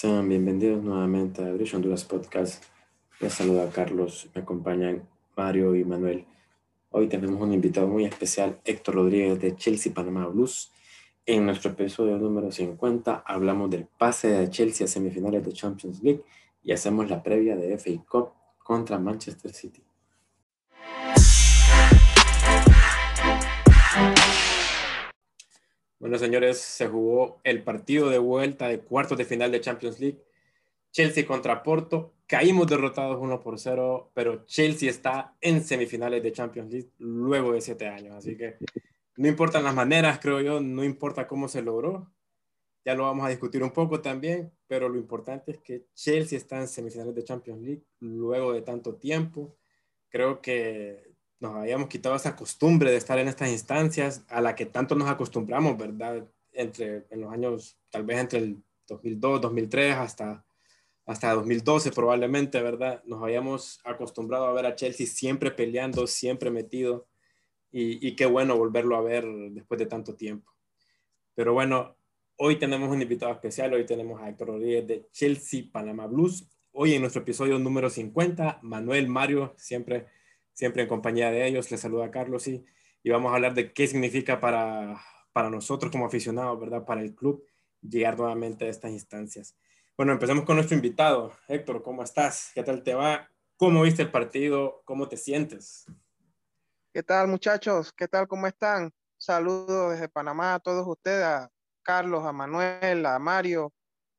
Sean bienvenidos nuevamente a Bridge Honduras Podcast. Les saluda Carlos, me acompañan Mario y Manuel. Hoy tenemos un invitado muy especial, Héctor Rodríguez de Chelsea Panamá Blues. En nuestro episodio número 50 hablamos del pase de Chelsea a semifinales de Champions League y hacemos la previa de FA Cup contra Manchester City. Bueno, señores, se jugó el partido de vuelta de cuartos de final de Champions League. Chelsea contra Porto. Caímos derrotados 1 por 0, pero Chelsea está en semifinales de Champions League luego de siete años. Así que no importan las maneras, creo yo, no importa cómo se logró. Ya lo vamos a discutir un poco también, pero lo importante es que Chelsea está en semifinales de Champions League luego de tanto tiempo. Creo que nos habíamos quitado esa costumbre de estar en estas instancias a la que tanto nos acostumbramos, ¿verdad? Entre, en los años, tal vez entre el 2002, 2003 hasta, hasta 2012 probablemente, ¿verdad? Nos habíamos acostumbrado a ver a Chelsea siempre peleando, siempre metido y, y qué bueno volverlo a ver después de tanto tiempo. Pero bueno, hoy tenemos un invitado especial, hoy tenemos a Héctor Rodríguez de Chelsea Panama Blues. Hoy en nuestro episodio número 50, Manuel Mario, siempre siempre en compañía de ellos. Les saluda Carlos y, y vamos a hablar de qué significa para, para nosotros como aficionados, ¿verdad? Para el club llegar nuevamente a estas instancias. Bueno, empecemos con nuestro invitado. Héctor, ¿cómo estás? ¿Qué tal te va? ¿Cómo viste el partido? ¿Cómo te sientes? ¿Qué tal, muchachos? ¿Qué tal? ¿Cómo están? Saludos desde Panamá a todos ustedes, a Carlos, a Manuel, a Mario.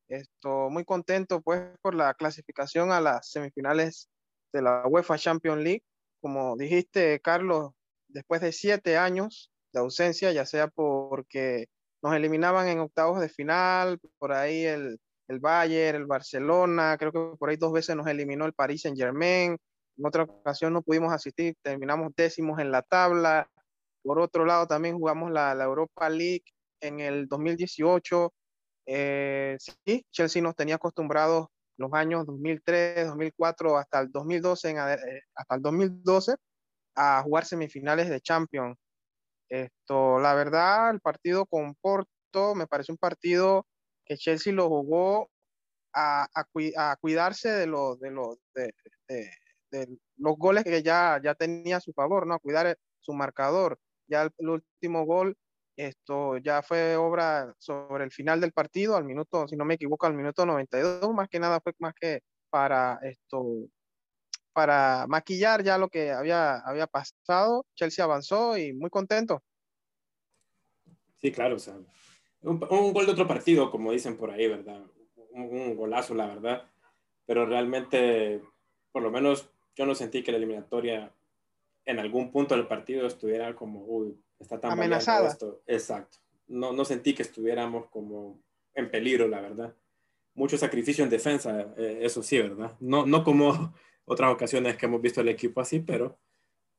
Estoy muy contento pues por la clasificación a las semifinales de la UEFA Champions League como dijiste, Carlos, después de siete años de ausencia, ya sea porque nos eliminaban en octavos de final, por ahí el, el Bayern, el Barcelona, creo que por ahí dos veces nos eliminó el Paris Saint Germain, en otra ocasión no pudimos asistir, terminamos décimos en la tabla, por otro lado también jugamos la, la Europa League en el 2018, eh, sí, Chelsea nos tenía acostumbrados los años 2003, 2004 hasta el 2012, eh, hasta el 2012 a jugar semifinales de Champions. Esto, la verdad, el partido con Porto me parece un partido que Chelsea lo jugó a, a, cuidarse de, los de, los de, los goles que ya, ya tenía a su favor, ¿no? A cuidar su marcador. Ya el último gol esto ya fue obra sobre el final del partido, al minuto, si no me equivoco, al minuto 92, más que nada fue más que para esto, para maquillar ya lo que había, había pasado. Chelsea avanzó y muy contento. Sí, claro, o sea, un, gol de otro partido, como dicen por ahí, ¿verdad? Un, un, golazo, la verdad. Pero realmente, por lo menos yo no sentí que la eliminatoria en algún punto del partido estuviera como, uy, está tan amenazada. Esto. Exacto. No, no sentí que estuviéramos como en peligro, la verdad. Mucho sacrificio en defensa, eh, eso sí, ¿verdad? No, no como otras ocasiones que hemos visto el equipo así, pero,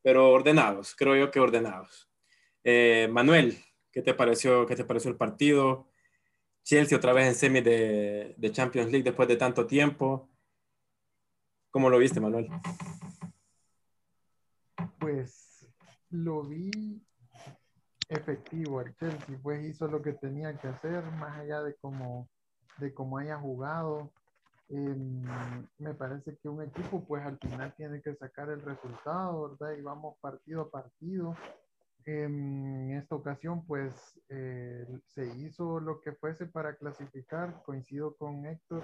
pero ordenados, creo yo que ordenados. Eh, Manuel, ¿qué te, pareció, ¿qué te pareció el partido? Chelsea otra vez en semi de, de Champions League después de tanto tiempo. ¿Cómo lo viste, Manuel? Pues lo vi efectivo el Chelsea, pues hizo lo que tenía que hacer, más allá de cómo, de cómo haya jugado. Em, me parece que un equipo pues al final tiene que sacar el resultado, ¿verdad? Y vamos partido a partido. Em, en esta ocasión pues eh, se hizo lo que fuese para clasificar, coincido con Héctor,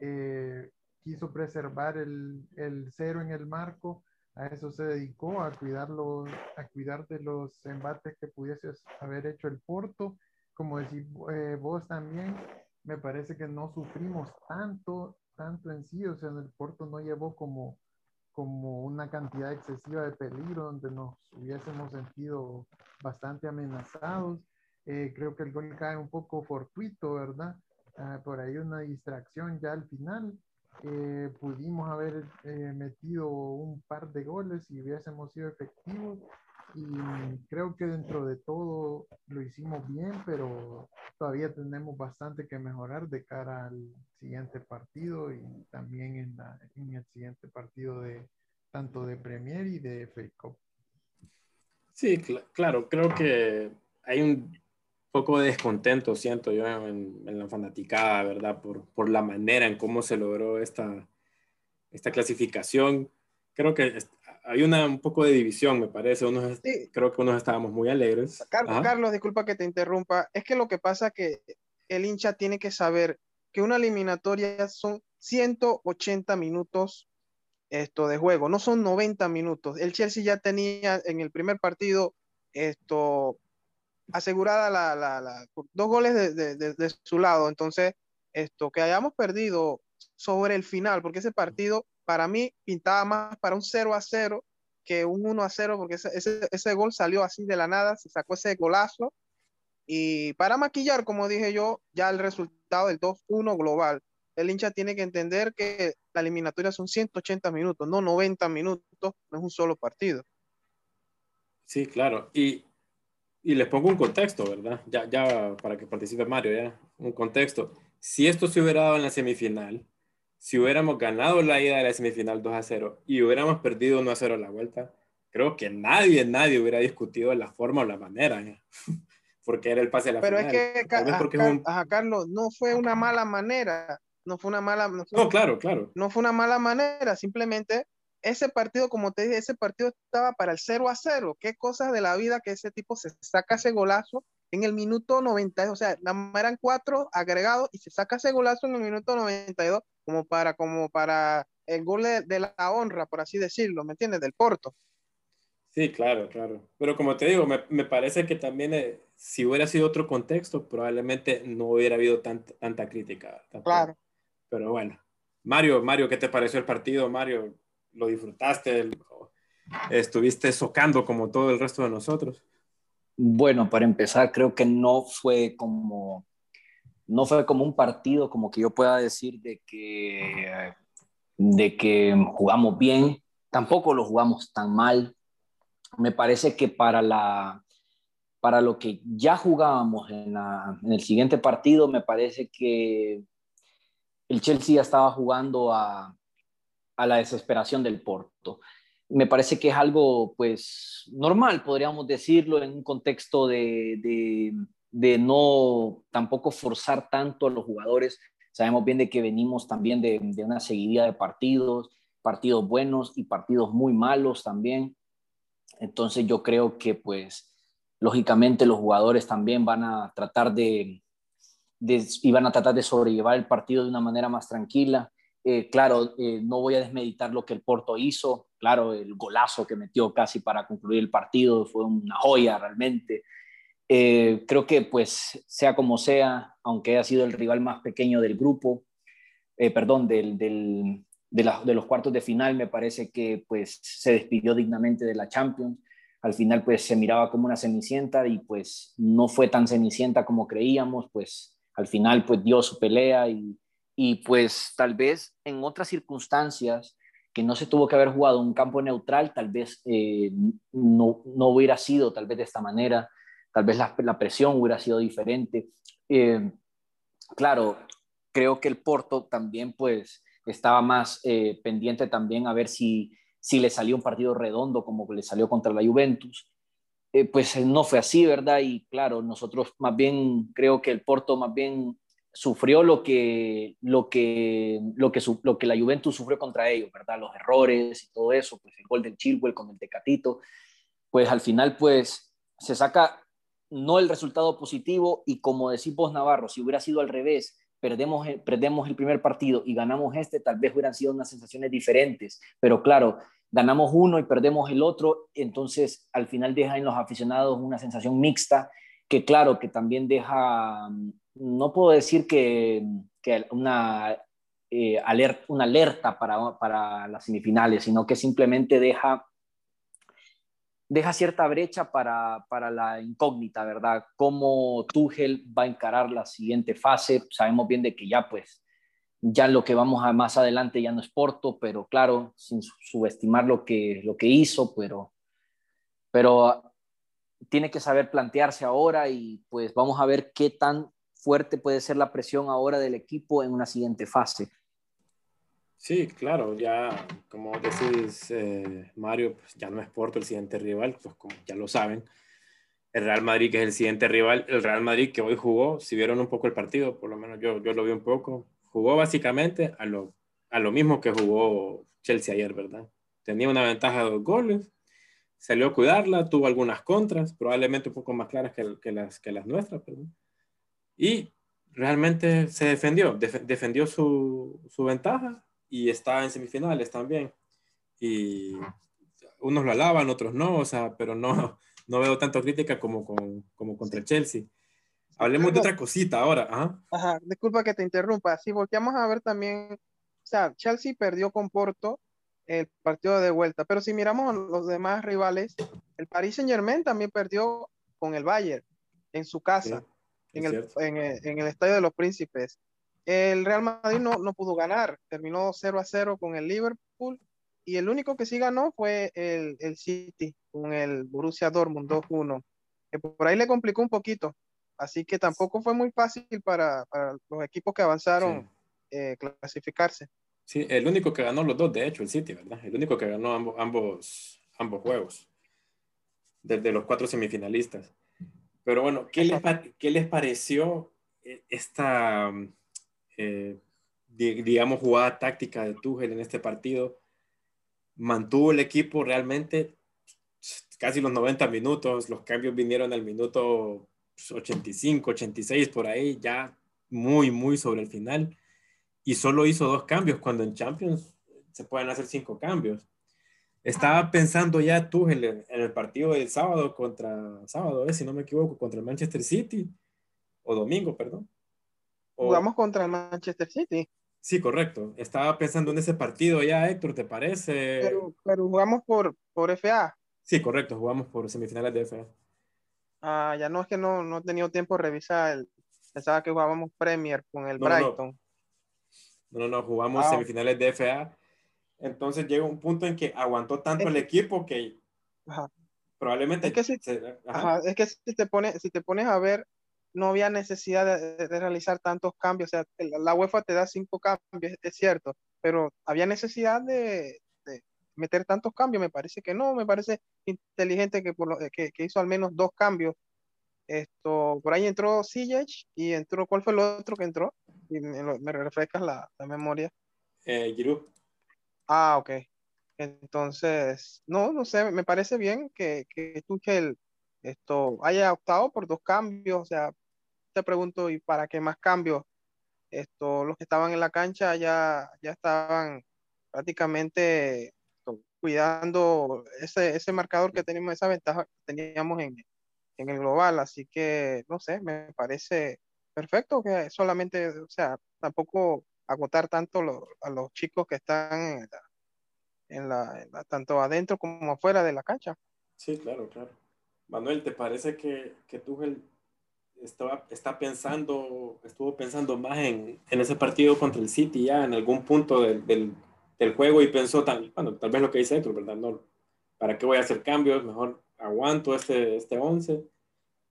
eh, quiso preservar el, el cero en el marco, a eso se dedicó, a, cuidarlo, a cuidar de los embates que pudieses haber hecho el Porto. Como decís eh, vos también, me parece que no sufrimos tanto, tanto en sí, o sea, en el Porto no llevó como, como una cantidad excesiva de peligro donde nos hubiésemos sentido bastante amenazados. Eh, creo que el gol cae un poco fortuito, ¿verdad? Ah, por ahí una distracción ya al final, eh, pudimos haber eh, metido un par de goles y hubiésemos sido efectivos. Y creo que dentro de todo lo hicimos bien, pero todavía tenemos bastante que mejorar de cara al siguiente partido y también en, la, en el siguiente partido de tanto de Premier y de FA Cup. Sí, cl claro, creo que hay un, poco de descontento, siento yo, en, la fanaticada, ¿verdad? Por, por, la manera en cómo se logró esta, esta clasificación. Creo que hay una, un poco de división, me parece. Unos, Creo que unos estábamos muy alegres. Carlos, Carlos, disculpa que te interrumpa. Es que lo que pasa que el hincha tiene que saber que una eliminatoria son 180 minutos esto de juego, no son 90 minutos. El Chelsea ya tenía en el primer partido esto asegurada la, la, dos goles de, de, su lado. Entonces, esto que hayamos perdido sobre el final, porque ese partido para mí pintaba más para un 0 a 0 que un 1 a 0, porque ese, ese, ese gol salió así de la nada, se sacó ese golazo. Y para maquillar, como dije yo, ya el resultado del 2-1 global el hincha tiene que entender que la eliminatoria son 180 minutos, no 90 minutos, no es un solo partido. Sí, claro. Y, y les pongo un contexto, ¿verdad? Ya, ya para que participe Mario, ya, un contexto. Si esto se hubiera dado en la semifinal, si hubiéramos ganado la ida de la semifinal 2 a 0 y hubiéramos perdido 1 a 0 la vuelta, creo que nadie, nadie hubiera discutido la forma o la manera, ¿eh? porque era el pase a la final. Pero es que, Carlos, no fue una mala manera no fue una mala. No, claro, claro. No fue una mala manera, simplemente ese partido, como te dije, ese partido estaba para el 0 a 0. Qué cosas de la vida que ese tipo se saca ese golazo en el minuto 92. O sea, eran cuatro agregados y se saca ese golazo en el minuto 92 como para, como para el gol de, la honra, por así decirlo, ¿me entiendes? Del Porto. Sí, claro, claro. Pero como te digo, me, me parece que también eh, si hubiera sido otro contexto, probablemente no hubiera habido tanta, tanta crítica. Claro. Pero bueno, Mario, Mario, ¿qué te pareció el partido? Mario, ¿lo disfrutaste? ¿Estuviste socando como todo el resto de nosotros? Bueno, para empezar, creo que no fue como no fue como un partido como que yo pueda decir de que de que jugamos bien, tampoco lo jugamos tan mal. Me parece que para la para lo que ya jugábamos en, en el siguiente partido, me parece que el Chelsea ya estaba jugando a, la desesperación del Porto. Me parece que es algo, pues, normal, podríamos decirlo, en un contexto de, no tampoco forzar tanto a los jugadores. Sabemos bien de que venimos también de, de una seguidilla de partidos, partidos buenos y partidos muy malos también. Entonces yo creo que, pues, lógicamente los jugadores también van a tratar de, iban a tratar de sobrellevar el partido de una manera más tranquila. Eh, claro, eh, no voy a desmeditar lo que el Porto hizo. Claro, el golazo que metió casi para concluir el partido fue una joya realmente. Eh, creo que pues sea como sea, aunque haya sido el rival más pequeño del grupo, perdón, del, de, de, los cuartos de final, me parece que pues se despidió dignamente de la Champions. Al final pues se miraba como una cenicienta y pues no fue tan cenicienta como creíamos, pues al final pues dio su pelea y, y pues tal vez en otras circunstancias que no se tuvo que haber jugado un campo neutral, tal vez eh, no, no, hubiera sido tal vez de esta manera, tal vez la, presión hubiera sido diferente. Eh, claro, creo que el Porto también pues estaba más eh, pendiente también a ver si, si le salió un partido redondo como le salió contra la Juventus. Pues no fue así, ¿verdad? Y claro, nosotros más bien creo que el Porto más bien sufrió lo que, lo que, lo que, lo que la Juventus sufrió contra ellos, ¿verdad? Los errores y todo eso, pues el gol del Chilwell con el Tecatito, pues al final pues se saca no el resultado positivo y como decís vos Navarro, si hubiera sido al revés, perdemos, perdemos el primer partido y ganamos este, tal vez hubieran sido unas sensaciones diferentes, pero claro, ganamos uno y perdemos el otro, entonces al final deja en los aficionados una sensación mixta, que claro, que también deja, mm, no puedo decir que, una, eh, una alerta para, para las semifinales, sino que simplemente deja deja cierta brecha para, para, la incógnita, ¿verdad? Cómo Tuchel va a encarar la siguiente fase. Sabemos bien de que ya pues ya lo que vamos a más adelante ya no es Porto, pero claro, sin subestimar lo que, lo que hizo, pero, pero tiene que saber plantearse ahora y pues vamos a ver qué tan fuerte puede ser la presión ahora del equipo en una siguiente fase. Sí, claro, ya como decís, eh, Mario, pues ya no es Porto el siguiente rival, pues como ya lo saben. el Real Madrid, que es el siguiente rival, el Real Madrid que hoy jugó, si vieron un poco el partido, por lo menos yo, yo lo vi un poco, jugó básicamente a lo, a lo mismo que jugó Chelsea ayer, ¿verdad? Tenía una ventaja de dos goles, salió a cuidarla, tuvo algunas contras, probablemente un poco más claras que, las, que las nuestras, perdón. Y realmente se defendió, defendió su, su, ventaja y está en semifinales también. Y unos lo alaban, otros no, o sea, pero no, no veo tanto crítica como, con, como contra el Chelsea. Hablemos de otra cosita ahora. Ajá. Ajá, disculpa que te interrumpa. Si volteamos a ver también, o sea, Chelsea perdió con Porto el partido de vuelta, pero si miramos los demás rivales, el Paris Saint Germain también perdió con el Bayern en su casa en el, en, el, Estadio de los Príncipes. El Real Madrid no, no pudo ganar, terminó 0 a 0 con el Liverpool y el único que sí ganó fue el, el City con el Borussia Dortmund 2-1, que por ahí le complicó un poquito, así que tampoco fue muy fácil para, para los equipos que avanzaron eh, clasificarse. Sí, el único que ganó los dos, de hecho, el City, ¿verdad? El único que ganó ambos, ambos, ambos juegos, desde los cuatro semifinalistas. Pero bueno, ¿qué les, qué les pareció eh, esta, eh, digamos, jugada táctica de Tuchel en este partido? Mantuvo el equipo realmente casi los 90 minutos, los cambios vinieron al minuto 85, 86, por ahí, ya muy, muy sobre el final. Y solo hizo dos cambios, cuando en Champions se pueden hacer cinco cambios. Estaba pensando ya tú en el, partido del sábado contra, sábado, eh, si no me equivoco, contra el Manchester City, o domingo, perdón. Jugamos contra el Manchester City. Sí, correcto. Estaba pensando en ese partido ya, Héctor, ¿te parece? Pero, jugamos por, por FA. Sí, correcto, jugamos por semifinales de FA. Ah, ya no es que no, no he tenido tiempo de revisar. El, pensaba que jugábamos Premier con el Brighton. No, no, no, jugamos ah. semifinales de FA entonces llega un punto en que aguantó tanto el equipo que probablemente... Es que, si, es que si, te pones, si te pones a ver, no había necesidad de, realizar tantos cambios. O sea, la UEFA te da cinco cambios, es cierto, pero había necesidad de, meter tantos cambios. Me parece que no, me parece inteligente que, por lo, que, hizo al menos dos cambios. Esto, por ahí entró Sijic y entró, ¿cuál fue el otro que entró? Y me, refrescas la, la memoria. Eh, Giroud. Ah, ok. Entonces, no, no sé, me parece bien que, que Tuchel esto haya optado por dos cambios. O sea, te pregunto, ¿y para qué más cambios? Esto, los que estaban en la cancha ya, ya estaban prácticamente cuidando ese, ese marcador que tenemos, esa ventaja que teníamos en, en el global. Así que, no sé, me parece perfecto que solamente, o sea, tampoco agotar tanto a los chicos que están en la, tanto adentro como afuera de la cancha. Sí, claro, claro. Manuel, ¿te parece que, que Tuchel estaba, está pensando, estuvo pensando más en, en, ese partido contra el City ya en algún punto del, del, juego y pensó, tal, bueno, tal vez lo que dice Héctor, ¿verdad? No, ¿Para qué voy a hacer cambios? Mejor aguanto este, este 11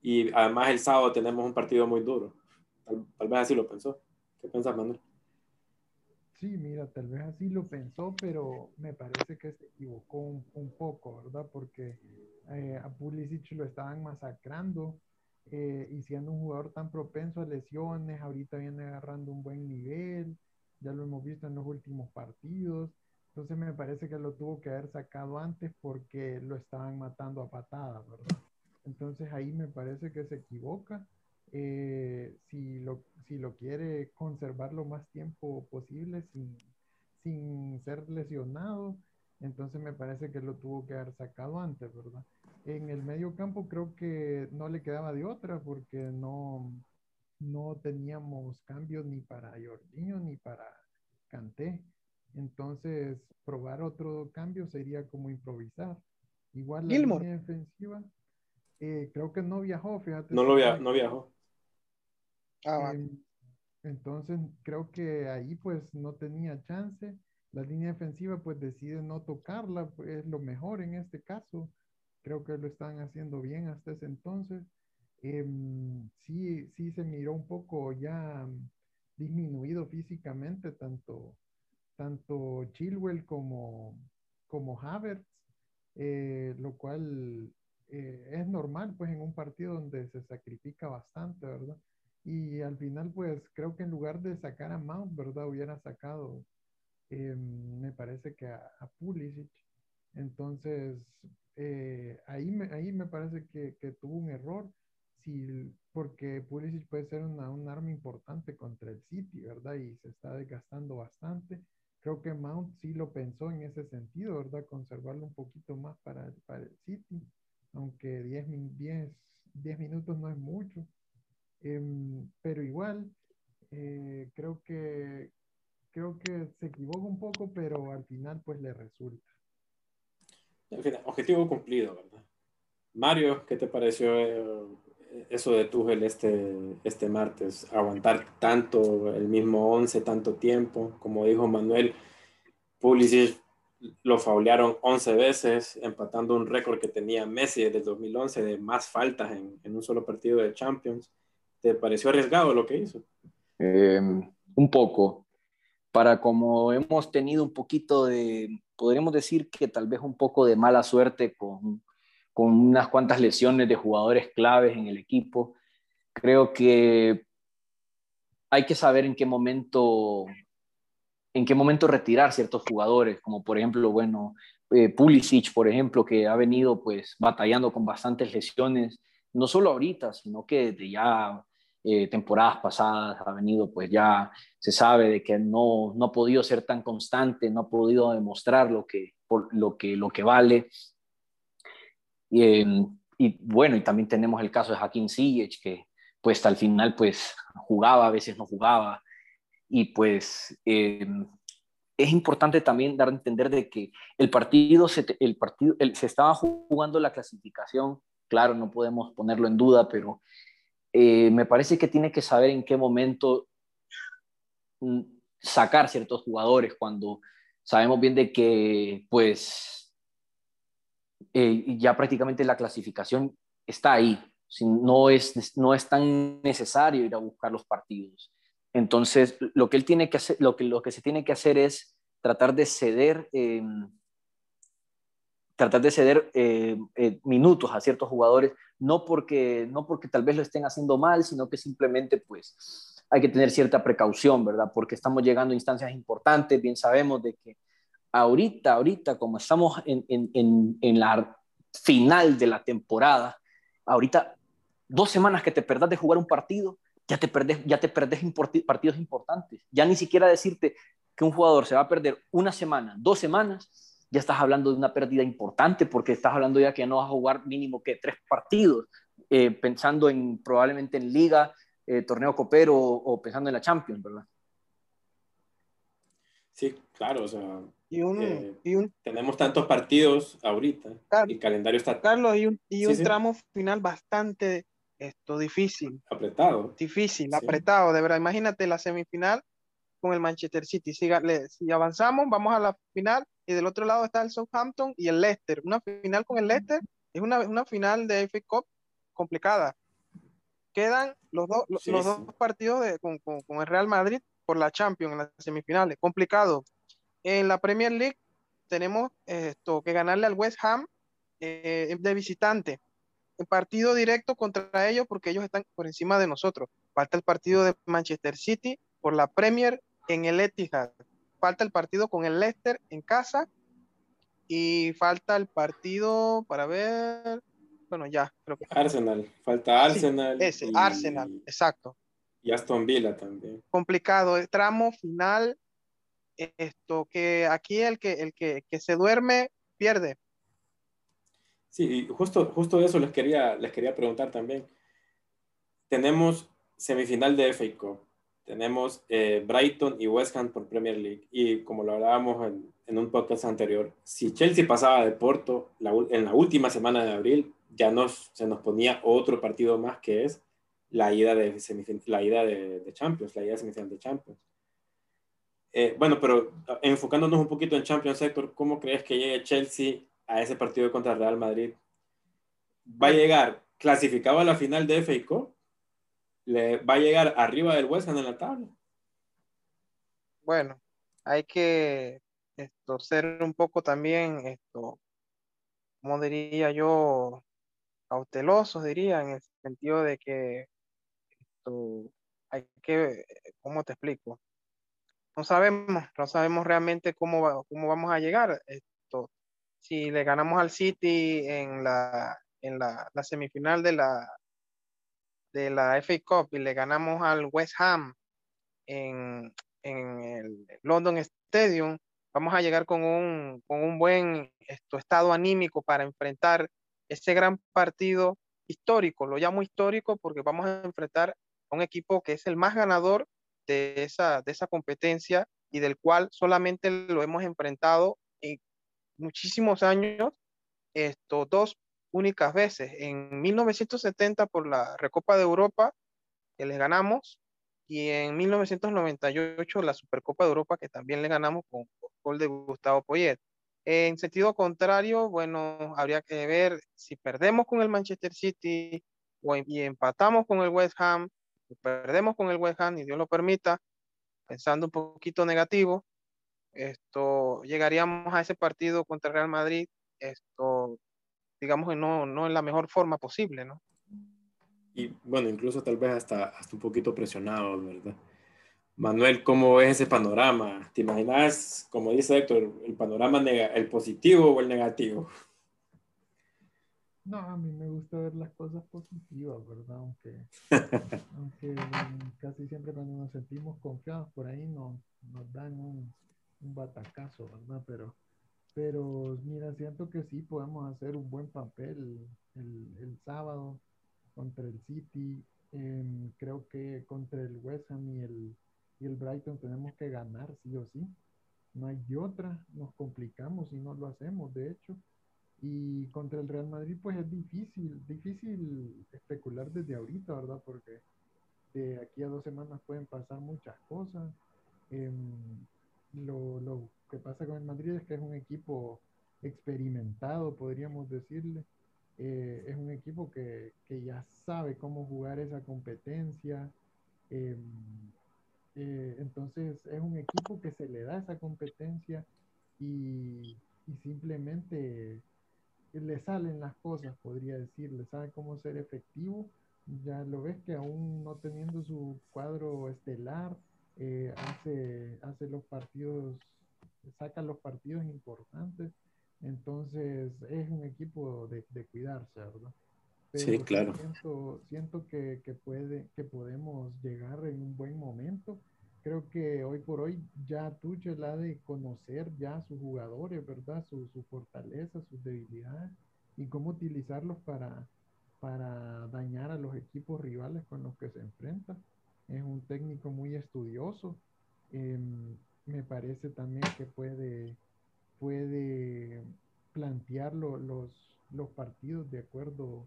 y además el sábado tenemos un partido muy duro. Tal, tal vez así lo pensó. ¿Qué piensas, Manuel? Sí, mira, tal vez así lo pensó, pero me parece que se equivocó un, poco, ¿verdad? Porque eh, a Pulisic lo estaban masacrando eh, y siendo un jugador tan propenso a lesiones, ahorita viene agarrando un buen nivel, ya lo hemos visto en los últimos partidos, entonces me parece que lo tuvo que haber sacado antes porque lo estaban matando a patadas, ¿verdad? Entonces ahí me parece que se equivoca eh, si, lo, si lo quiere conservar lo más tiempo posible sin, sin ser lesionado, entonces me parece que lo tuvo que haber sacado antes, ¿verdad? En el medio campo creo que no le quedaba de otra porque no, no teníamos cambios ni para Jorginho ni para Canté. Entonces, probar otro cambio sería como improvisar. Igual la línea defensiva, eh, creo que no viajó, fíjate. No, lo via no viajó. Ah, em, entonces creo que ahí pues no tenía chance. La línea defensiva pues decide no tocarla, pues, es lo mejor en este caso. Creo que lo están haciendo bien hasta ese entonces. Em, sí, sí se miró un poco ya disminuido físicamente, tanto, tanto Chilwell como, como Havertz, eh, lo cual eh, es normal, pues, en un partido donde se sacrifica bastante, ¿verdad? Y al final, pues, creo que en lugar de sacar a Mount, ¿verdad? Hubiera sacado, em, me parece que a, a Pulisic. Entonces, eh, ahí, me, ahí me parece que, que tuvo un error si, porque Pulisic puede ser una, un arma importante contra el City, ¿verdad? Y se está desgastando bastante. Creo que Mount sí lo pensó en ese sentido, ¿verdad? Conservarlo un poquito más para, para el City, aunque 10, 10, 10 minutos no es mucho. Em, pero igual, eh, creo que creo que se equivoca un poco, pero al final pues le resulta. objetivo cumplido, ¿verdad? Mario, ¿qué te pareció eh, eso de Tuchel este, este martes, aguantar tanto el mismo 11, tanto tiempo, como dijo Manuel, Pulisic lo faulearon 11 veces, empatando un récord que tenía Messi desde el 2011 de más faltas en, en, un solo partido de Champions. ¿Te pareció arriesgado lo que hizo? Eh, un poco. Para como hemos tenido un poquito de, podríamos decir que tal vez un poco de mala suerte con con unas cuantas lesiones de jugadores claves en el equipo. Creo que hay que saber en qué momento en qué momento retirar ciertos jugadores, como por ejemplo, bueno, eh, Pulisic, por ejemplo, que ha venido pues batallando con bastantes lesiones, no solo ahorita, sino que desde ya eh, temporadas pasadas ha venido pues ya se sabe de que no, no ha podido ser tan constante, no ha podido demostrar lo que, por, lo que, lo que vale y, bueno, y también tenemos el caso de Hakim Ziyech, que pues al final pues jugaba, a veces no jugaba. Y pues em, es importante también dar a entender de que el partido, se, el partido se estaba jugando la clasificación, claro, no podemos ponerlo en duda, pero eh, me parece que tiene que saber en qué momento mm, sacar ciertos jugadores cuando sabemos bien de que pues eh, ya prácticamente la clasificación está ahí. No es, no es tan necesario ir a buscar los partidos. Entonces, lo que él tiene que hacer, lo que, lo que se tiene que hacer es tratar de ceder, em, tratar de ceder eh, minutos a ciertos jugadores, no porque, no porque tal vez lo estén haciendo mal, sino que simplemente pues hay que tener cierta precaución, ¿verdad? Porque estamos llegando a instancias importantes, bien sabemos de que ahorita, ahorita, como estamos en, en, en, la final de la temporada, ahorita dos semanas que te perdás de jugar un partido, ya te perdés, ya te perdés partidos importantes. Ya ni siquiera decirte que un jugador se va a perder una semana, dos semanas, ya estás hablando de una pérdida importante porque estás hablando ya que no vas a jugar mínimo que tres partidos, eh, pensando en probablemente en liga, eh, torneo copero o, o pensando en la Champions, ¿verdad? Sí, claro, o sea, y un, eh, y un, tenemos tantos partidos ahorita Car- y el calendario está Carlos, y un, y Sí, un sí. tramo final bastante esto, difícil, apretado. difícil, Sí. apretado, de verdad. Imagínate la semifinal con el Manchester City. Si, si avanzamos, vamos a la final y del otro lado está el Southampton y el Leicester. Una final con el Leicester es una, una final de FA Cup complicada. Quedan los, dos los, Sí, los sí. dos partidos de, con, con- con el Real Madrid por la Champions en las semifinales. Complicado. En la Premier League tenemos esto que ganarle al West Ham eh, de visitante. El partido directo contra ellos porque ellos están por encima de nosotros. Falta el partido de Manchester City por la Premier en el Etihad. Falta el partido con el Leicester en casa y falta el partido para ver, bueno ya, creo que Arsenal, falta Sí, Arsenal. ese, y, Arsenal, exacto. y Aston Villa también. complicado, el tramo final, eh, esto que aquí el que el que, que se duerme pierde. Sí, justo, justo eso les quería, les quería preguntar también. Tenemos semifinal de FA Cup, tenemos eh, Brighton y West Ham por Premier League, y como lo hablábamos en, en un podcast anterior, si Chelsea pasaba de Porto la en la última semana de abril, ya nos, se nos ponía otro partido más que es la ida de, la ida de, de Champions, la ida de semifinal de Champions. Eh, bueno, pero enfocándonos un poquito en Champions Sector, ¿cómo crees que llegue Chelsea a ese partido contra Real Madrid? ¿Va a llegar clasificado a la final de FA Cup? ¿Le va a llegar arriba del West Ham en la tabla? Bueno, hay que esto ser un poco también esto, como diría yo, cautelosos, diría, en el sentido de que esto, hay que, ¿cómo te explico? No sabemos, no sabemos realmente cómo, cómo vamos a llegar. Esto, si le ganamos al City en la, en la, la semifinal de la, de la FA Cup y le ganamos al West Ham en, en el London Stadium, vamos a llegar con un, con un buen esto, estado anímico para enfrentar ese gran partido histórico. Lo llamo histórico porque vamos a enfrentar a un equipo que es el más ganador de esa, de esa competencia y del cual solamente lo hemos enfrentado en muchísimos años, estos dos únicas veces. En 1970 por la Recopa de Europa, que les ganamos, y en 1998 la Supercopa de Europa, que también le ganamos con, gol de Gustavo Poyet. En sentido contrario, bueno, habría que ver si perdemos con el Manchester City o y empatamos con el West Ham, perdemos con el West Ham y Dios lo permita, pensando un poquito negativo, esto llegaríamos a ese partido contra Real Madrid, esto digamos que no, no en la mejor forma posible, ¿no? Y bueno, incluso tal vez hasta, hasta un poquito presionado, ¿verdad? Manuel, ¿cómo ves ese panorama? ¿Te imaginas, como dice Héctor, el panorama, el positivo o el negativo? No, a mí me gusta ver las cosas positivas, ¿verdad? Aunque, aunque casi siempre cuando nos sentimos confiados por ahí nos, nos dan un, un batacazo, ¿verdad? Pero pero mira, siento que sí podemos hacer un buen papel el, el sábado contra el City. Em, creo que contra el West Ham y el, y el Brighton tenemos que ganar sí o sí. No hay otra, nos complicamos si no lo hacemos, de hecho. Y contra el Real Madrid, pues es difícil, difícil especular desde ahorita, ¿verdad? Porque de aquí a dos semanas pueden pasar muchas cosas. Em, lo, lo, que pasa con el Madrid es que es un equipo experimentado, podríamos decirle. Eh, es un equipo que, que, ya sabe cómo jugar esa competencia. Eh, eh, entonces es un equipo que se le da esa competencia y, y, simplemente le salen las cosas, podría decirle, sabe cómo ser efectivo. Ya lo ves que aún no teniendo su cuadro estelar, hace, hace los partidos saca los partidos importantes. Entonces es un equipo de, de cuidarse, ¿verdad? sí, claro. Siento, siento que, que, puede, que podemos llegar en un buen momento. Creo que hoy por hoy ya Tuchel ha de conocer ya a sus jugadores, ¿verdad? Sus su fortalezas, sus debilidades y cómo utilizarlos para, para dañar a los equipos rivales con los que se enfrenta. Es un técnico muy estudioso. Eh, me parece también que puede, puede plantear los, los partidos de acuerdo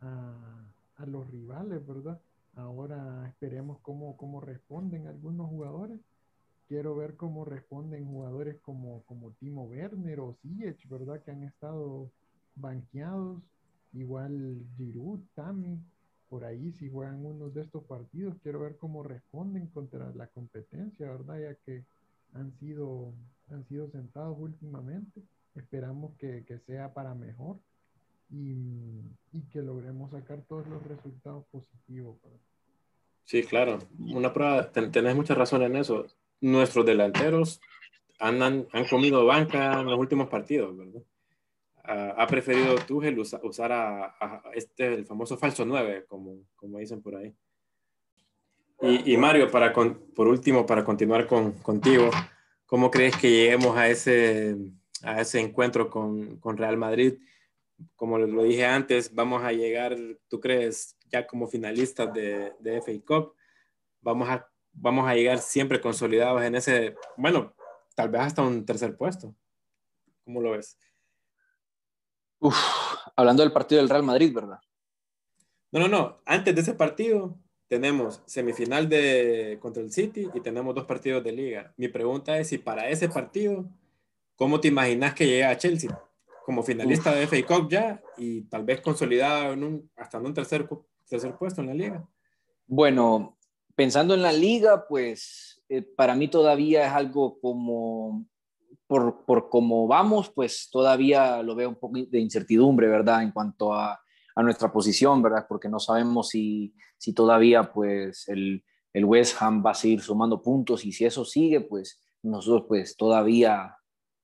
a, a, los rivales, ¿verdad? Ahora esperemos cómo, cómo responden algunos jugadores. Quiero ver cómo responden jugadores como, como Timo Werner o Ziyech, ¿verdad? Que han estado banqueados. Igual Giroud, Tami, por ahí si juegan unos de estos partidos. Quiero ver cómo responden contra la competencia, ¿verdad? Ya que han sido, han sido sentados últimamente. Esperamos que, que sea para mejor y, y, que logremos sacar todos los resultados positivos. Sí, claro. Una prueba, tenés mucha razón en eso. Nuestros delanteros han, han comido banca en los últimos partidos, ¿verdad? ha preferido Tuchel usar a, a, este, el famoso falso 9, como, como dicen por ahí. Y, Mario, para por último, para continuar con, contigo, ¿cómo crees que lleguemos a ese, a ese encuentro con, con, Real Madrid? Como lo dije antes, vamos a llegar, ¿tú crees, ya como finalistas de, de FA Cup? Vamos a, vamos a llegar siempre consolidados en ese, bueno, tal vez hasta un tercer puesto. ¿Cómo lo ves? Uf, hablando del partido del Real Madrid, ¿verdad? No, no, no. Antes de ese partido, tenemos semifinal de contra el City y tenemos dos partidos de liga. Mi pregunta es si para ese partido, ¿cómo te imaginas que llegue a Chelsea? Como finalista de FA Cup ya y tal vez consolidado en un, hasta en un tercer, tercer puesto en la liga. Bueno, pensando en la liga, pues eh, para mí todavía es algo como, por, por cómo vamos, pues todavía lo veo un poco de incertidumbre, ¿verdad? En cuanto a a nuestra posición, ¿verdad? Porque no sabemos si, si todavía pues el, el West Ham va a seguir sumando puntos y si eso sigue, pues nosotros pues todavía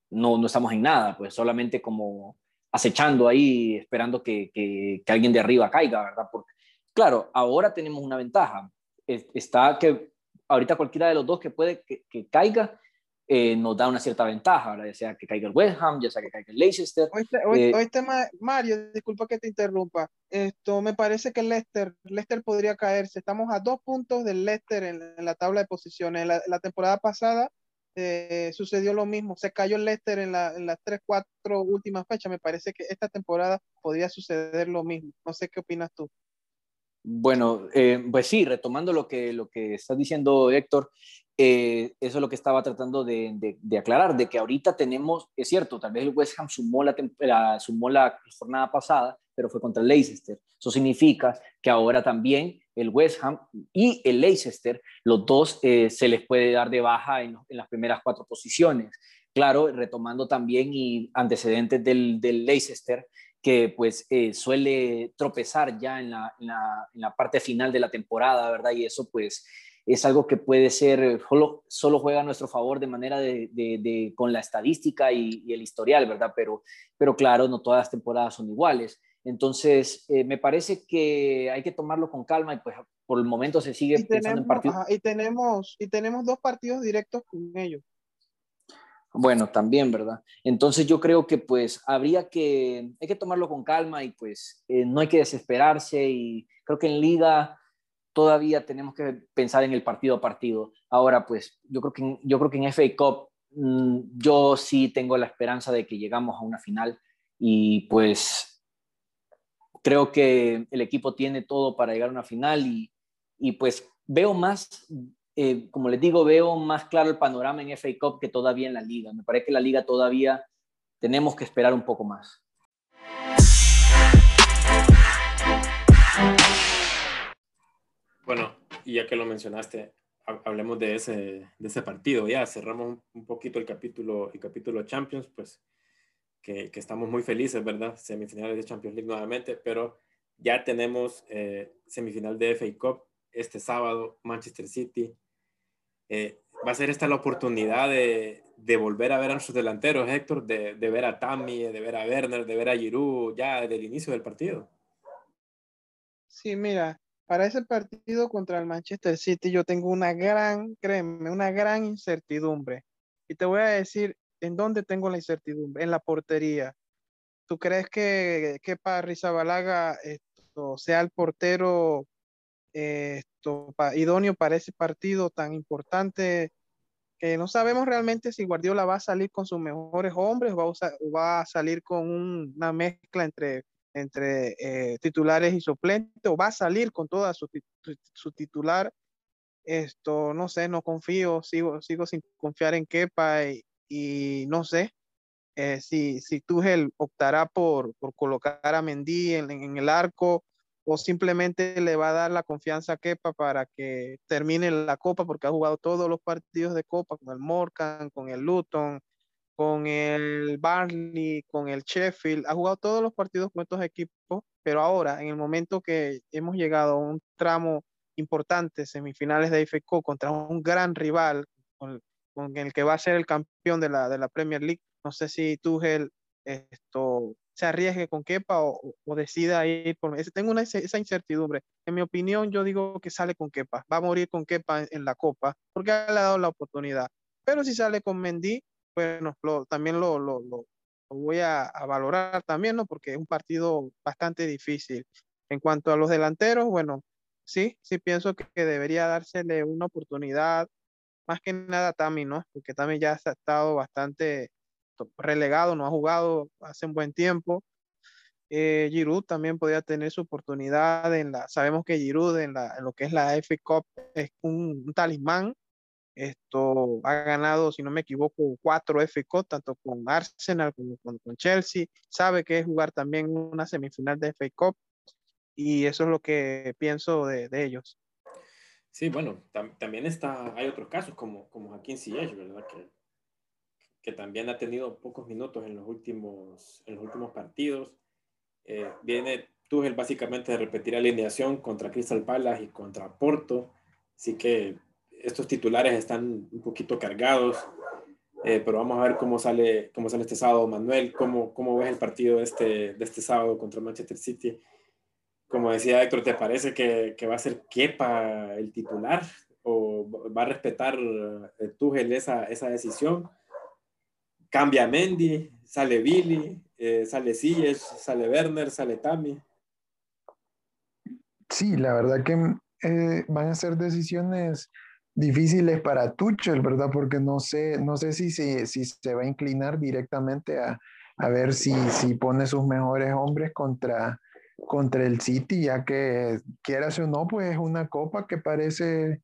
no, no estamos en nada, pues solamente como acechando ahí, esperando que, que, alguien de arriba caiga, ¿verdad? Porque, claro, ahora tenemos una ventaja. Está que ahorita cualquiera de los dos que puede que, que caiga, eh, nos da una cierta ventaja, ya sea que caiga el West Ham, ya sea que caiga el Leicester. Hoy, eh, tema, Mario, disculpa que te interrumpa. Esto me parece que el Leicester, Leicester podría caerse. Estamos a dos puntos del Leicester en, la tabla de posiciones. La, la temporada pasada eh, sucedió lo mismo. Se cayó el Leicester en, la, en las tres, cuatro últimas fechas. Me parece que esta temporada podría suceder lo mismo. No sé qué opinas tú. Bueno, pues sí, retomando lo que, lo que estás diciendo, Héctor, eh, eso es lo que estaba tratando de, aclarar, de que ahorita tenemos, es cierto, tal vez el West Ham sumó la, sumó la jornada pasada, pero fue contra el Leicester. Eso significa que ahora también el West Ham y el Leicester, los dos eh, se les puede dar de baja en, las primeras cuatro posiciones. Claro, retomando también y antecedentes del, Leicester, que pues eh, suele tropezar ya en la, en la, parte final de la temporada, ¿verdad? Y eso pues es algo que puede ser, eh, solo, solo juega a nuestro favor de manera de, con la estadística y, el historial, ¿verdad? Pero, pero claro, no todas las temporadas son iguales. Entonces, eh, me parece que hay que tomarlo con calma y pues por el momento se sigue pensando en partidos. y, tenemos, y tenemos dos partidos directos con ellos. Bueno, también, ¿verdad? Entonces yo creo que pues habría que, hay que tomarlo con calma y pues eh, no hay que desesperarse y creo que en liga todavía tenemos que pensar en el partido a partido. Ahora, pues yo creo que yo creo que en FA Cup mm, yo sí tengo la esperanza de que llegamos a una final y pues creo que el equipo tiene todo para llegar a una final y, y pues veo más, eh, como les digo, veo más claro el panorama en FA Cup que todavía en la liga. Me parece que la liga todavía tenemos que esperar un poco más. Bueno, ya que lo mencionaste, hablemos de ese, partido. Ya cerramos un, poquito el capítulo, el capítulo Champions, pues que, estamos muy felices, ¿verdad? Semifinales de Champions League nuevamente, pero ya tenemos eh, semifinal de FA Cup este sábado, Manchester City. Eh, va a ser esta la oportunidad de, volver a ver a nuestros delanteros, Héctor, de, de, ver a Tammy, de ver a Werner, de ver a Giroud ya desde el inicio del partido. Sí, mira, para ese partido contra el Manchester City yo tengo una gran, créeme, una gran incertidumbre. Y te voy a decir en dónde tengo la incertidumbre, en la portería. ¿Tú crees que, que Rizabalaga esto, sea el portero esto, idóneo para ese partido tan importante? Que no sabemos realmente si Guardiola va a salir con sus mejores hombres o va a, salir con una mezcla entre entre eh, titulares y suplentes, o va a salir con toda su, titular. Esto, no sé, no confío, sigo, sigo sin confiar en Kepa y, no sé eh, si, si Tuchel optará por, por colocar a Mendy en, el arco o simplemente le va a dar la confianza a Kepa para que termine la Copa porque ha jugado todos los partidos de Copa con el Morgan, con el Luton, con el Barney, con el Sheffield, ha jugado todos los partidos con estos equipos, pero ahora, en el momento que hemos llegado a un tramo importante, semifinales de IFECO, contra un gran rival, con, el que va a ser el campeón de la, de la Premier League, no sé si Tuchel esto, se arriesgue con Kepa o, decida ir por... Tengo una, esa incertidumbre. En mi opinión, yo digo que sale con Kepa. Va a morir con Kepa en, en la Copa porque le ha dado la oportunidad. Pero si sale con Mendy, bueno, también lo, lo, lo, voy a, valorar también, ¿no? Porque es un partido bastante difícil. En cuanto a los delanteros, bueno, sí, sí pienso que, debería dársele una oportunidad, más que nada a Tami, ¿no? Porque Tami ya ha estado bastante relegado, no ha jugado hace un buen tiempo. Eh, Giroud también podría tener su oportunidad en la, sabemos que Giroud en, la, lo que es la F Cup es un talismán esto ha ganado, si no me equivoco, cuatro FK, tanto con Arsenal como con, Chelsea. Sabe que es jugar también una semifinal de FA Cup y eso es lo que pienso de, ellos. Sí, bueno, también está, hay otros casos como, como Joaquín Ziyech, ¿verdad? Que, que también ha tenido pocos minutos en los últimos, en los últimos partidos. Eh, viene Tuchel básicamente repetir alineación contra Crystal Palace y contra Porto. Así que estos titulares están un poquito cargados. Eh, pero vamos a ver cómo sale, cómo sale este sábado. Manuel, ¿cómo, cómo ves el partido de este, de este sábado contra Manchester City? Como decía Héctor, ¿te parece que, que va a ser Kepa el titular? ¿O va a respetar eh, Tuchel esa, esa decisión? Cambia Mendy, sale Billy, eh, sale Silles, sale Werner, sale Tami. Sí, la verdad que van a ser decisiones difíciles para Tuchel, ¿verdad? Porque no sé, no sé si, si, si se va a inclinar directamente a, a ver si, si, pone sus mejores hombres contra, contra el City, ya que quieras o no, pues es una copa que parece,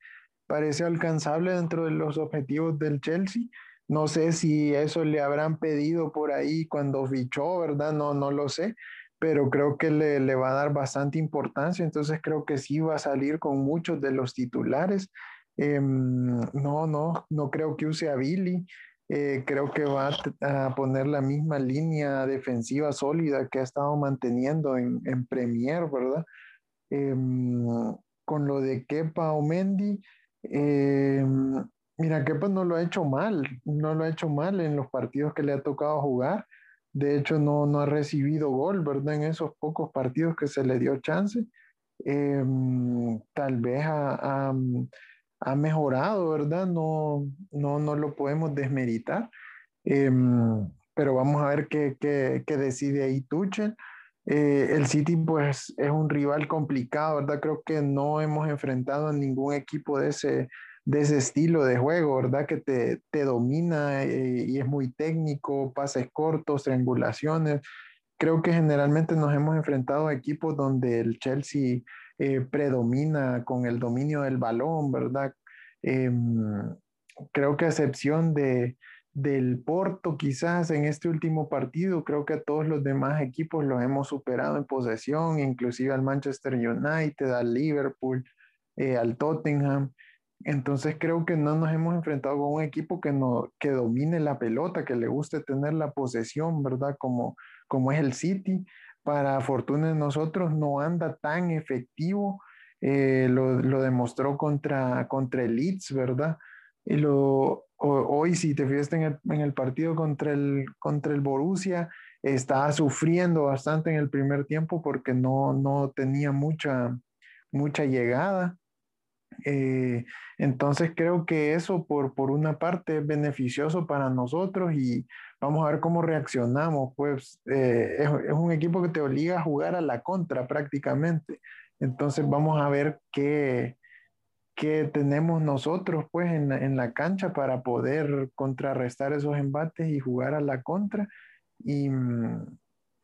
parece alcanzable dentro de los objetivos del Chelsea. No sé si eso le habrán pedido por ahí cuando fichó, ¿verdad? No, no lo sé, pero creo que le, le va a dar bastante importancia, entonces creo que sí va a salir con muchos de los titulares. Em, no, no, no creo que use a Billy. Eh, creo que va a, poner la misma línea defensiva sólida que ha estado manteniendo en, en Premier, ¿verdad? Em, con lo de Kepa o Mendy, em, mira, Kepa no lo ha hecho mal, no lo ha hecho mal en los partidos que le ha tocado jugar. De hecho, no, no ha recibido gol, ¿verdad? En esos pocos partidos que se le dio chance. tal vez a ha mejorado, ¿verdad? No, no, no lo podemos desmeritar. Em, pero vamos a ver qué, qué, qué decide ahí Tuchel. Eh, el City pues es un rival complicado, ¿verdad? Creo que no hemos enfrentado a ningún equipo de ese, de ese estilo de juego, ¿verdad? Que te, te domina eh, y es muy técnico, pases cortos, triangulaciones. Creo que generalmente nos hemos enfrentado a equipos donde el Chelsea eh, predomina con el dominio del balón, ¿verdad? Em, creo que a excepción de, del Porto, quizás en este último partido, creo que a todos los demás equipos los hemos superado en posesión, inclusive al Manchester United, al Liverpool, eh, al Tottenham. Entonces creo que no nos hemos enfrentado con un equipo que, no, que domine la pelota, que le guste tener la posesión, ¿verdad? Como, como es el City para fortuna de nosotros, no anda tan efectivo. Eh, lo, lo, demostró contra, contra el Leeds, ¿verdad? Y lo, hoy, si te fijas en el, en el, partido contra el, contra el Borussia, estaba sufriendo bastante en el primer tiempo porque no, no tenía mucha, mucha llegada. Eh, entonces creo que eso por, por una parte es beneficioso para nosotros y vamos a ver cómo reaccionamos. Pues eh, es, un equipo que te obliga a jugar a la contra prácticamente. Entonces vamos a ver qué, qué tenemos nosotros pues en, en, la cancha para poder contrarrestar esos embates y jugar a la contra y,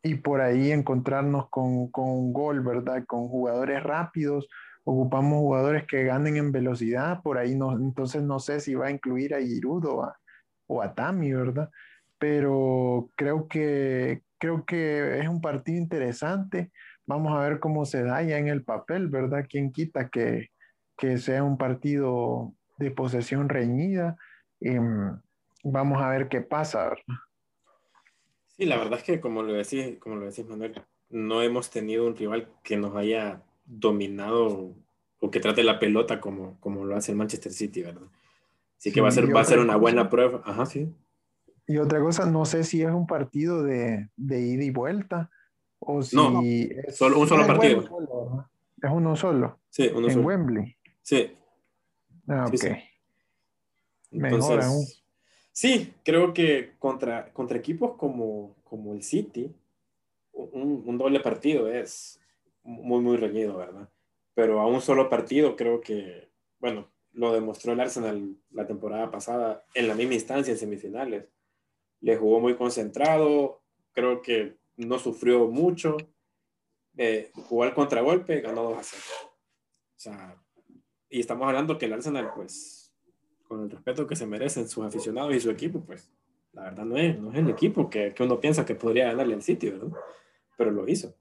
y por ahí encontrarnos con, con un gol, ¿verdad? Con jugadores rápidos ocupamos jugadores que ganen en velocidad, por ahí no, entonces no sé si va a incluir a Giroud o a, o a Tami, ¿verdad? Pero creo que, creo que es un partido interesante. Vamos a ver cómo se da ya en el papel, ¿verdad? ¿Quién quita que, que sea un partido de posesión reñida? Em, vamos a ver qué pasa, ¿verdad? Sí, la verdad es que como lo decís, como lo decís Manuel, no hemos tenido un rival que nos haya dominado o que trate la pelota como, como lo hace el Manchester City, ¿verdad? Así que va a ser, va a ser una buena prueba. Ajá, sí. Y otra cosa, no sé si es un partido de, de ida y vuelta o si no, es, solo, un solo es partido. Solo, es uno solo. Sí, uno en solo. Wembley. Sí. Ah, ok. Sí, sí. Mejor Entonces, aún. sí, creo que contra, contra equipos como, como el City, un, un doble partido es muy, muy reñido, ¿verdad? Pero a un solo partido creo que, bueno, lo demostró el Arsenal la temporada pasada en la misma instancia en semifinales. Le jugó muy concentrado, creo que no sufrió mucho, eh, jugó al contragolpe, ganó 2 a 0. O sea, y estamos hablando que el Arsenal, pues, con el respeto que se merecen sus aficionados y su equipo, pues, la verdad no es, no es el equipo que, que uno piensa que podría ganarle al City, ¿verdad? Pero lo hizo.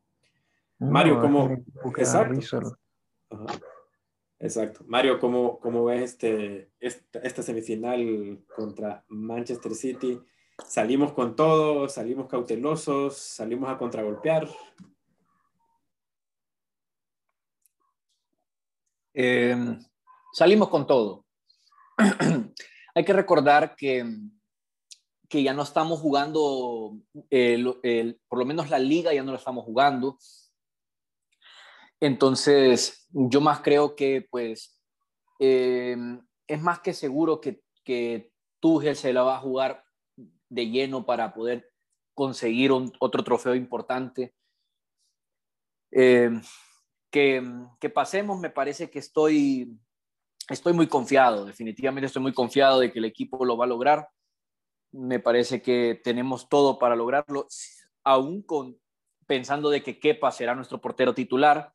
Mario, ¿cómo? Exacto. Exacto. Mario, ¿cómo, cómo ves este, esta, semifinal contra Manchester City? ¿Salimos con todo? ¿Salimos cautelosos? ¿Salimos a contragolpear? Em, salimos con todo. Hay que recordar que, que ya no estamos jugando, eh, el, el, por lo menos la liga ya no la estamos jugando entonces, yo más creo que pues em, es más que seguro que, que Tuchel se la va a jugar de lleno para poder conseguir otro trofeo importante. Em, que, pasemos, me parece que estoy, estoy muy confiado, definitivamente estoy muy confiado de que el equipo lo va a lograr. Me parece que tenemos todo para lograrlo, aún con pensando de que Kepa será nuestro portero titular.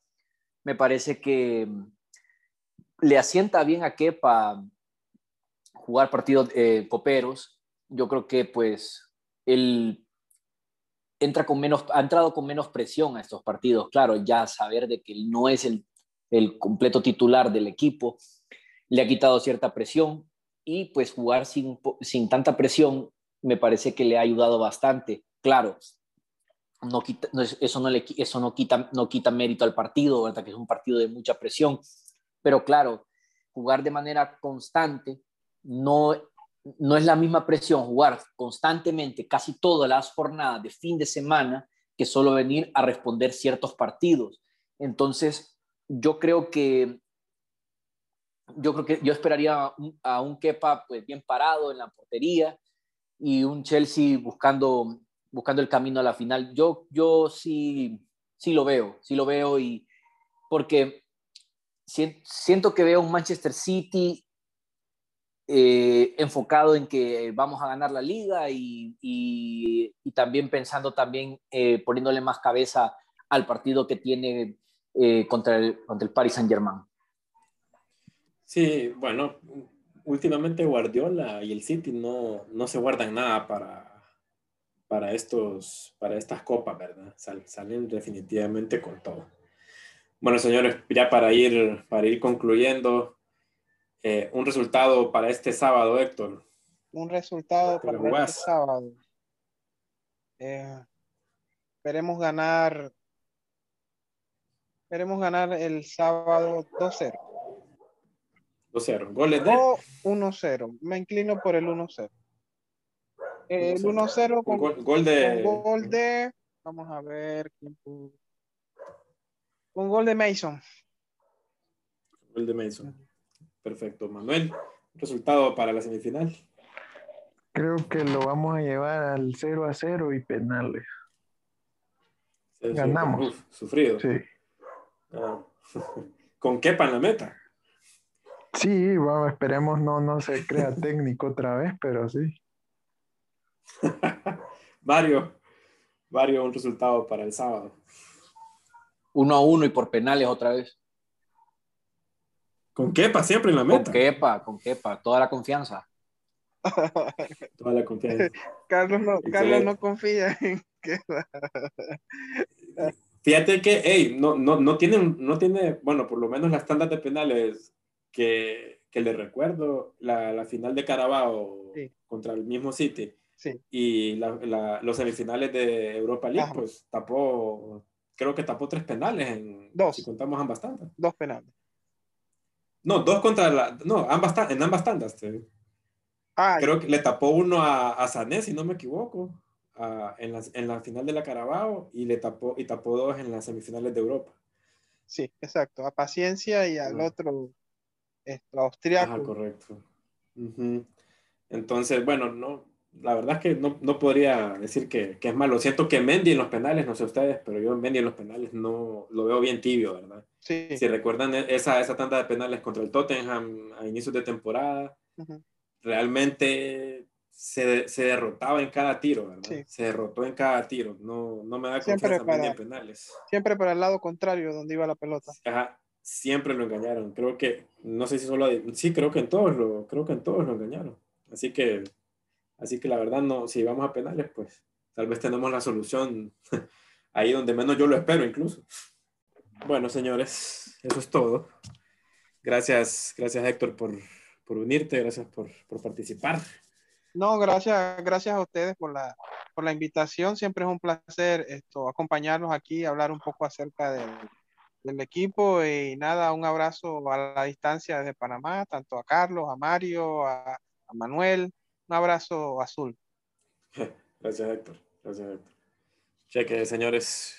Me parece que le asienta bien a Kepa jugar partidos eh, coperos. Yo creo que pues él entra con menos, ha entrado con menos presión a estos partidos. Claro, ya saber de que él no es el, el completo titular del equipo le ha quitado cierta presión y pues jugar sin, sin tanta presión me parece que le ha ayudado bastante. Claro, no quita, eso, no le, eso no, quita, no quita mérito al partido, ¿verdad? que es un partido de mucha presión, pero claro, jugar de manera constante no no es la misma presión jugar constantemente casi todas las jornadas de fin de semana que solo venir a responder ciertos partidos. Entonces, yo creo que yo creo que yo esperaría a un Kepa pues bien parado en la portería y un Chelsea buscando buscando el camino a la final. Yo yo sí sí lo veo, sí lo veo y porque siento que veo un Manchester City eh, enfocado en que vamos a ganar la liga y, y, también pensando también eh, poniéndole más cabeza al partido que tiene eh, contra, el, contra el Paris Saint Germain. Sí, bueno, últimamente Guardiola y el City no, no se guardan nada para, para, estos, para estas copas, ¿verdad? salen definitivamente con todo. Bueno, señores, ya para ir, para ir concluyendo, eh, un resultado para este sábado, Héctor. Un resultado para este sábado. Eh, esperemos ganar. Esperemos ganar el sábado 2-0. 2-0. ¿Goles de? 1-0. Me inclino por el 1-0. El 1-0 con, gol, de... gol de. Vamos a ver. Un gol de Mason. Gol de Mason. Perfecto. Manuel, resultado para la semifinal. Creo que lo vamos a llevar al 0 a 0 y penales. Ganamos. sufrido. Sí. Ah. ¿Con qué en la meta? Sí, vamos, esperemos no, no se crea técnico otra vez, pero sí. Mario, Mario, un resultado para el sábado. Uno a uno y por penales otra vez. Con Kepa siempre en la meta. Con Kepa, con Kepa, toda la confianza. toda la confianza. Carlos no, Carlos no confía en Kepa. Fíjate que, hey, no, no, no, tiene, no tiene, bueno, por lo menos las tandas de penales que, que le recuerdo, la, la final de Carabao contra el mismo City sí. y la, los semifinales de Europa League, pues tapó, creo que tapó tres penales en, dos. si contamos ambas tandas. Dos penales. No, dos contra la. No, ambas, en ambas tandas. Ah, Creo que le tapó uno a, a Sané, si no me equivoco, en, la, en, la, final de la Carabao y le tapó, y tapó dos en las semifinales de Europa. Sí, exacto. A Paciencia y al otro este, austriaco. Ajá, correcto. Entonces, bueno, no, la verdad es que no, no podría decir que, que, es malo. Siento que Mendy en los penales, no sé ustedes, pero yo en Mendy en los penales no lo veo bien tibio, ¿verdad? Sí. Si recuerdan e, esa, esa tanda de penales contra el Tottenham a inicios de temporada, realmente se, se, derrotaba en cada tiro, ¿verdad? Se derrotó en cada tiro. No, no me da confianza para, en penales. Siempre para el lado contrario, donde iba la pelota. Ajá, siempre lo engañaron. Creo que, no sé si solo, sí, creo que en todos lo, creo que en todos lo engañaron. Así que Así que la verdad, no, si vamos a penales, pues tal vez tenemos la solución ahí donde menos yo lo espero incluso. Bueno, señores, eso es todo. Gracias, gracias Héctor por, por unirte, gracias por, por, participar. No, gracias, gracias a ustedes por la, por la invitación. Siempre es un placer esto, acompañarnos aquí, hablar un poco acerca del, equipo y nada, un abrazo a la distancia desde Panamá, tanto a Carlos, a Mario, a Manuel, un abrazo azul. Gracias, Héctor. Gracias, Héctor. Cheque, señores.